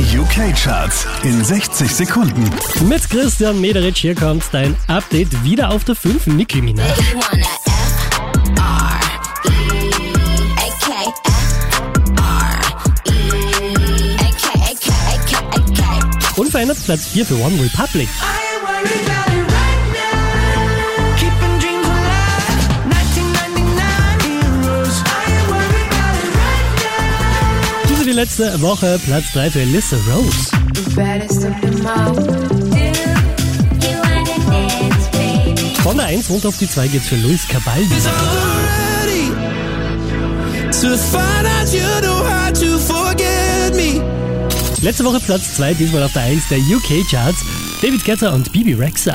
Die UK-Charts in 60 Sekunden. Mit Christian Mederich hier kommt dein Update wieder auf der 5 Nicki Minaj. E E. Unverändert Platz 4 für One Republic. Wie letzte Woche Platz 3 für Alyssa Rose. Von der 1 runter auf die 2 geht's für Luis Cabaldi. Letzte Woche Platz 2, diesmal auf der 1 der UK-Charts. David Guetta und Bibi Rexa.